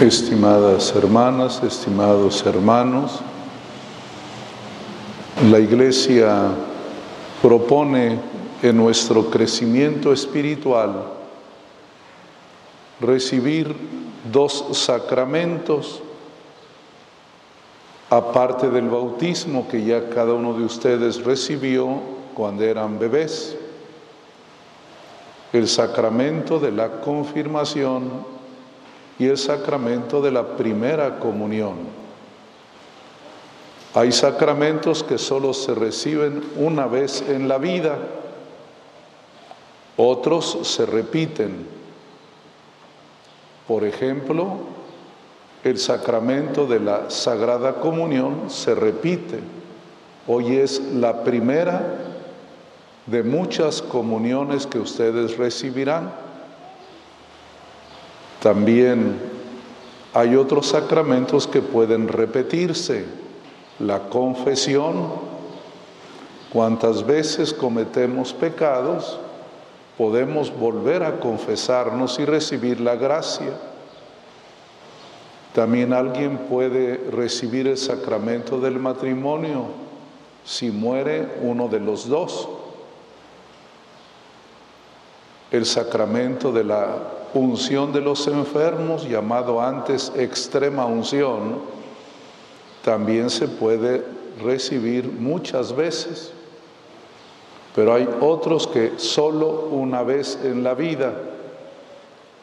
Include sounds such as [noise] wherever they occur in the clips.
Estimadas hermanas, estimados hermanos, la Iglesia propone en nuestro crecimiento espiritual recibir dos sacramentos, aparte del bautismo que ya cada uno de ustedes recibió cuando eran bebés, el sacramento de la confirmación y el sacramento de la primera comunión. Hay sacramentos que solo se reciben una vez en la vida, otros se repiten. Por ejemplo, el sacramento de la Sagrada Comunión se repite. Hoy es la primera de muchas comuniones que ustedes recibirán. También hay otros sacramentos que pueden repetirse. La confesión, cuántas veces cometemos pecados, podemos volver a confesarnos y recibir la gracia. También alguien puede recibir el sacramento del matrimonio si muere uno de los dos. El sacramento de la unción de los enfermos, llamado antes extrema unción, también se puede recibir muchas veces, pero hay otros que solo una vez en la vida,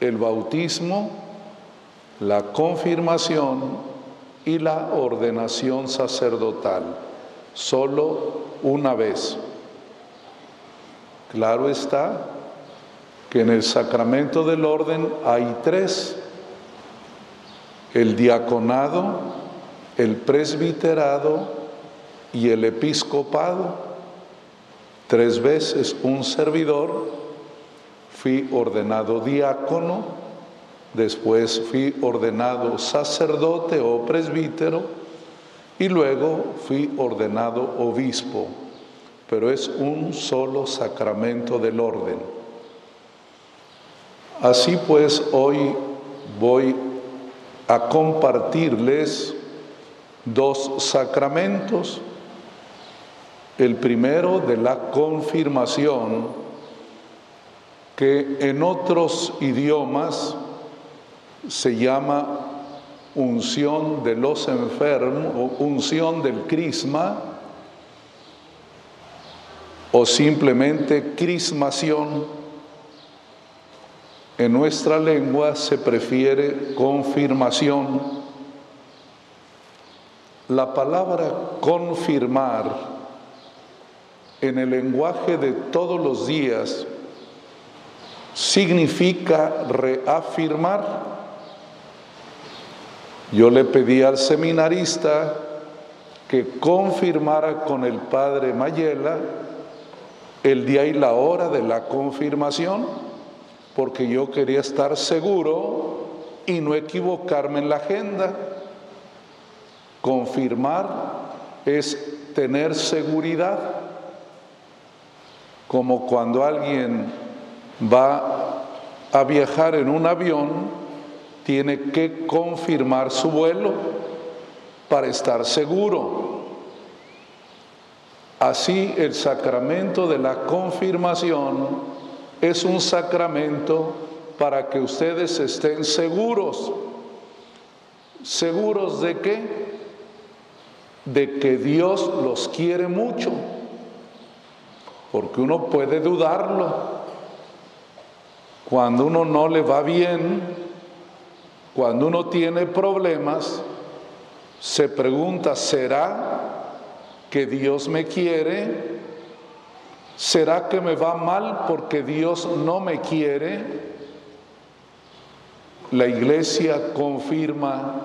el bautismo, la confirmación y la ordenación sacerdotal, solo una vez. Claro está que en el sacramento del orden hay tres, el diaconado, el presbiterado y el episcopado. Tres veces un servidor, fui ordenado diácono, después fui ordenado sacerdote o presbítero y luego fui ordenado obispo, pero es un solo sacramento del orden. Así pues, hoy voy a compartirles dos sacramentos. El primero de la confirmación, que en otros idiomas se llama unción de los enfermos o unción del crisma o simplemente crismación en nuestra lengua se prefiere confirmación. La palabra confirmar en el lenguaje de todos los días significa reafirmar. Yo le pedí al seminarista que confirmara con el padre Mayela el día y la hora de la confirmación porque yo quería estar seguro y no equivocarme en la agenda. Confirmar es tener seguridad, como cuando alguien va a viajar en un avión, tiene que confirmar su vuelo para estar seguro. Así el sacramento de la confirmación es un sacramento para que ustedes estén seguros. ¿Seguros de qué? De que Dios los quiere mucho. Porque uno puede dudarlo. Cuando uno no le va bien, cuando uno tiene problemas, se pregunta, ¿será que Dios me quiere? ¿Será que me va mal porque Dios no me quiere? La iglesia confirma,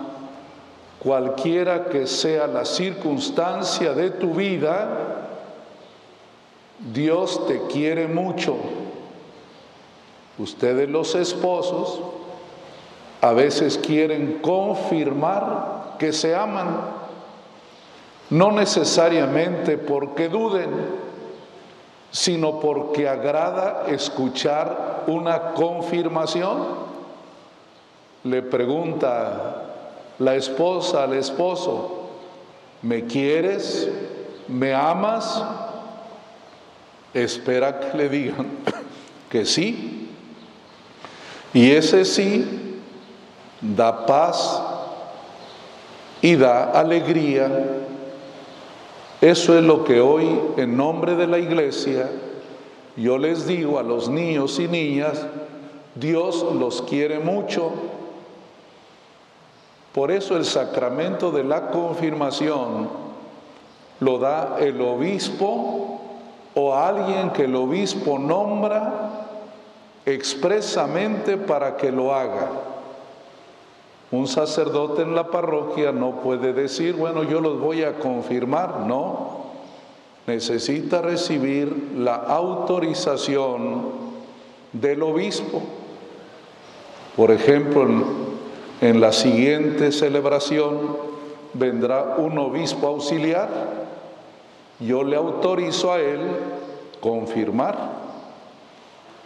cualquiera que sea la circunstancia de tu vida, Dios te quiere mucho. Ustedes los esposos a veces quieren confirmar que se aman, no necesariamente porque duden, sino porque agrada escuchar una confirmación. le pregunta la esposa al esposo, ¿me quieres? ¿Me amas? Espera que le digan [coughs] que sí. Y ese sí da paz y da alegría. Eso es lo que hoy, en nombre de la iglesia, yo les digo a los niños y niñas, Dios los quiere mucho. Por eso el sacramento de la confirmación lo da el obispo o alguien que el obispo nombra expresamente para que lo haga. Un sacerdote en la parroquia no puede decir, bueno, yo los voy a confirmar, no. Necesita recibir la autorización del obispo. Por ejemplo, en, la siguiente celebración vendrá un obispo auxiliar. Yo le autorizo a él confirmar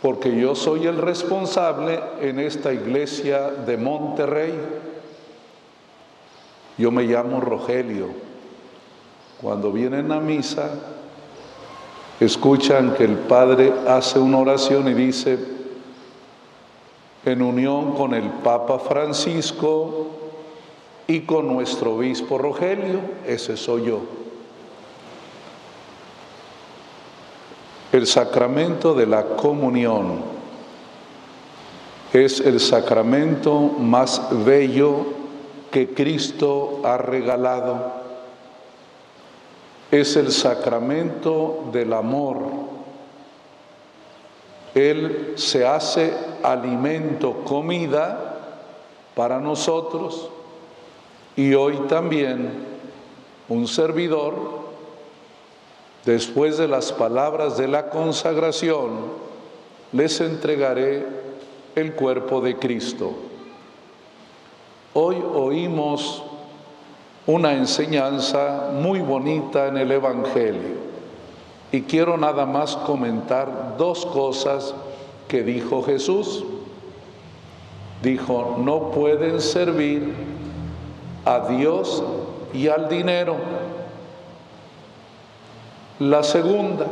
porque yo soy el responsable en esta iglesia de Monterrey. Yo me llamo Rogelio. Cuando vienen a misa, escuchan que el Padre hace una oración y dice, en unión con el Papa Francisco y con nuestro obispo Rogelio, ese soy yo. El sacramento de la comunión es el sacramento más bello que Cristo ha regalado. Es el sacramento del amor. Él se hace alimento, comida para nosotros y hoy también un servidor Después de las palabras de la consagración, les entregaré el cuerpo de Cristo. Hoy oímos una enseñanza muy bonita en el Evangelio y quiero nada más comentar dos cosas que dijo Jesús. Dijo, no pueden servir a Dios y al dinero. La segunda,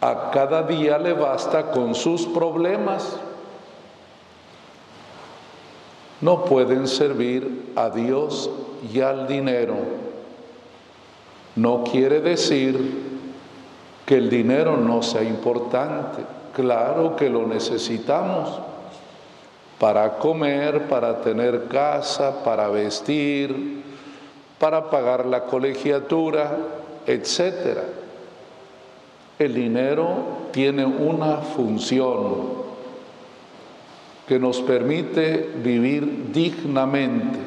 a cada día le basta con sus problemas. No pueden servir a Dios y al dinero. No quiere decir que el dinero no sea importante. Claro que lo necesitamos para comer, para tener casa, para vestir, para pagar la colegiatura, etcétera. El dinero tiene una función que nos permite vivir dignamente,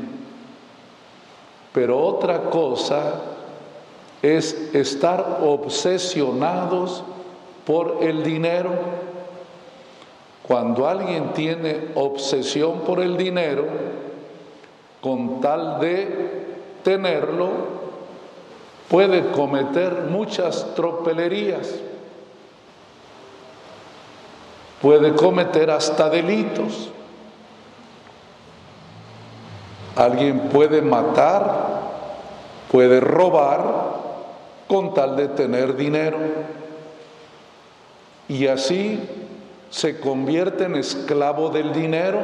pero otra cosa es estar obsesionados por el dinero. Cuando alguien tiene obsesión por el dinero, con tal de tenerlo, puede cometer muchas tropelerías, puede cometer hasta delitos. Alguien puede matar, puede robar con tal de tener dinero. Y así se convierte en esclavo del dinero.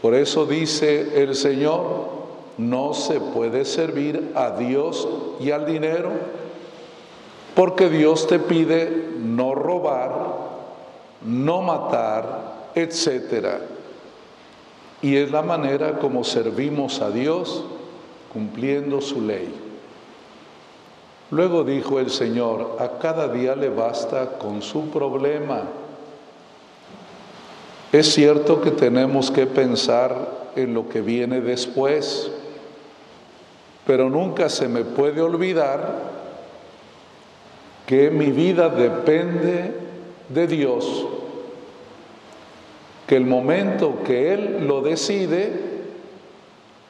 Por eso dice el Señor, no se puede servir a Dios y al dinero porque Dios te pide no robar, no matar, etc. Y es la manera como servimos a Dios cumpliendo su ley. Luego dijo el Señor, a cada día le basta con su problema. Es cierto que tenemos que pensar en lo que viene después pero nunca se me puede olvidar que mi vida depende de Dios, que el momento que Él lo decide,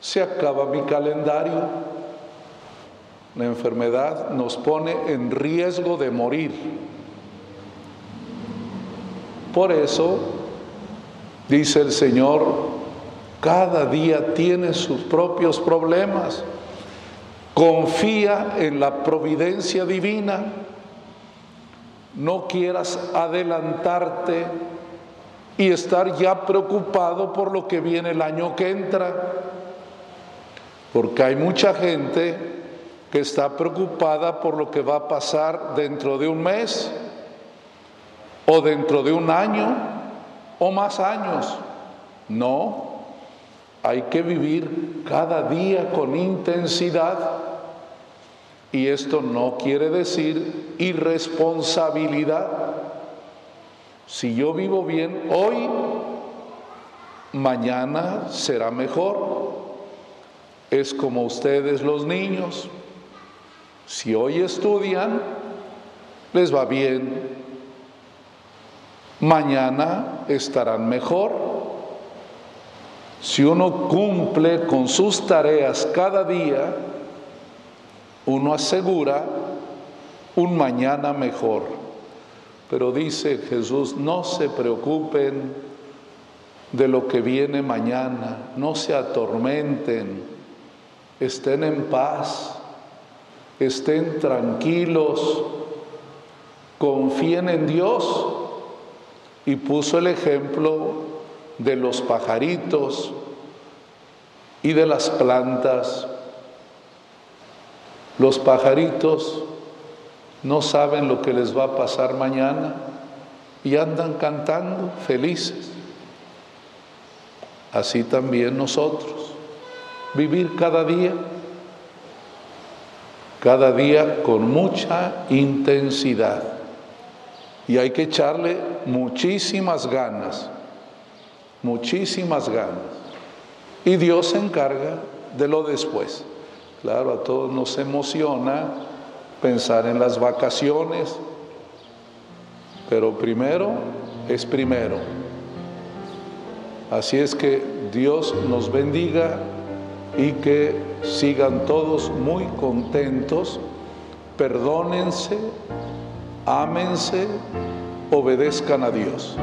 se acaba mi calendario. La enfermedad nos pone en riesgo de morir. Por eso Dice el Señor, cada día tiene sus propios problemas. Confía en la providencia divina. No quieras adelantarte y estar ya preocupado por lo que viene el año que entra. Porque hay mucha gente que está preocupada por lo que va a pasar dentro de un mes o dentro de un año o más años. No, hay que vivir cada día con intensidad y esto no quiere decir irresponsabilidad. Si yo vivo bien hoy, mañana será mejor. Es como ustedes los niños. Si hoy estudian, les va bien. Mañana estarán mejor. Si uno cumple con sus tareas cada día, uno asegura un mañana mejor. Pero dice Jesús, no se preocupen de lo que viene mañana, no se atormenten, estén en paz, estén tranquilos, confíen en Dios. Y puso el ejemplo de los pajaritos y de las plantas. Los pajaritos no saben lo que les va a pasar mañana y andan cantando felices. Así también nosotros, vivir cada día, cada día con mucha intensidad. Y hay que echarle muchísimas ganas, muchísimas ganas. Y Dios se encarga de lo después. Claro, a todos nos emociona pensar en las vacaciones, pero primero es primero. Así es que Dios nos bendiga y que sigan todos muy contentos, perdónense, ámense, obedezcan a Dios.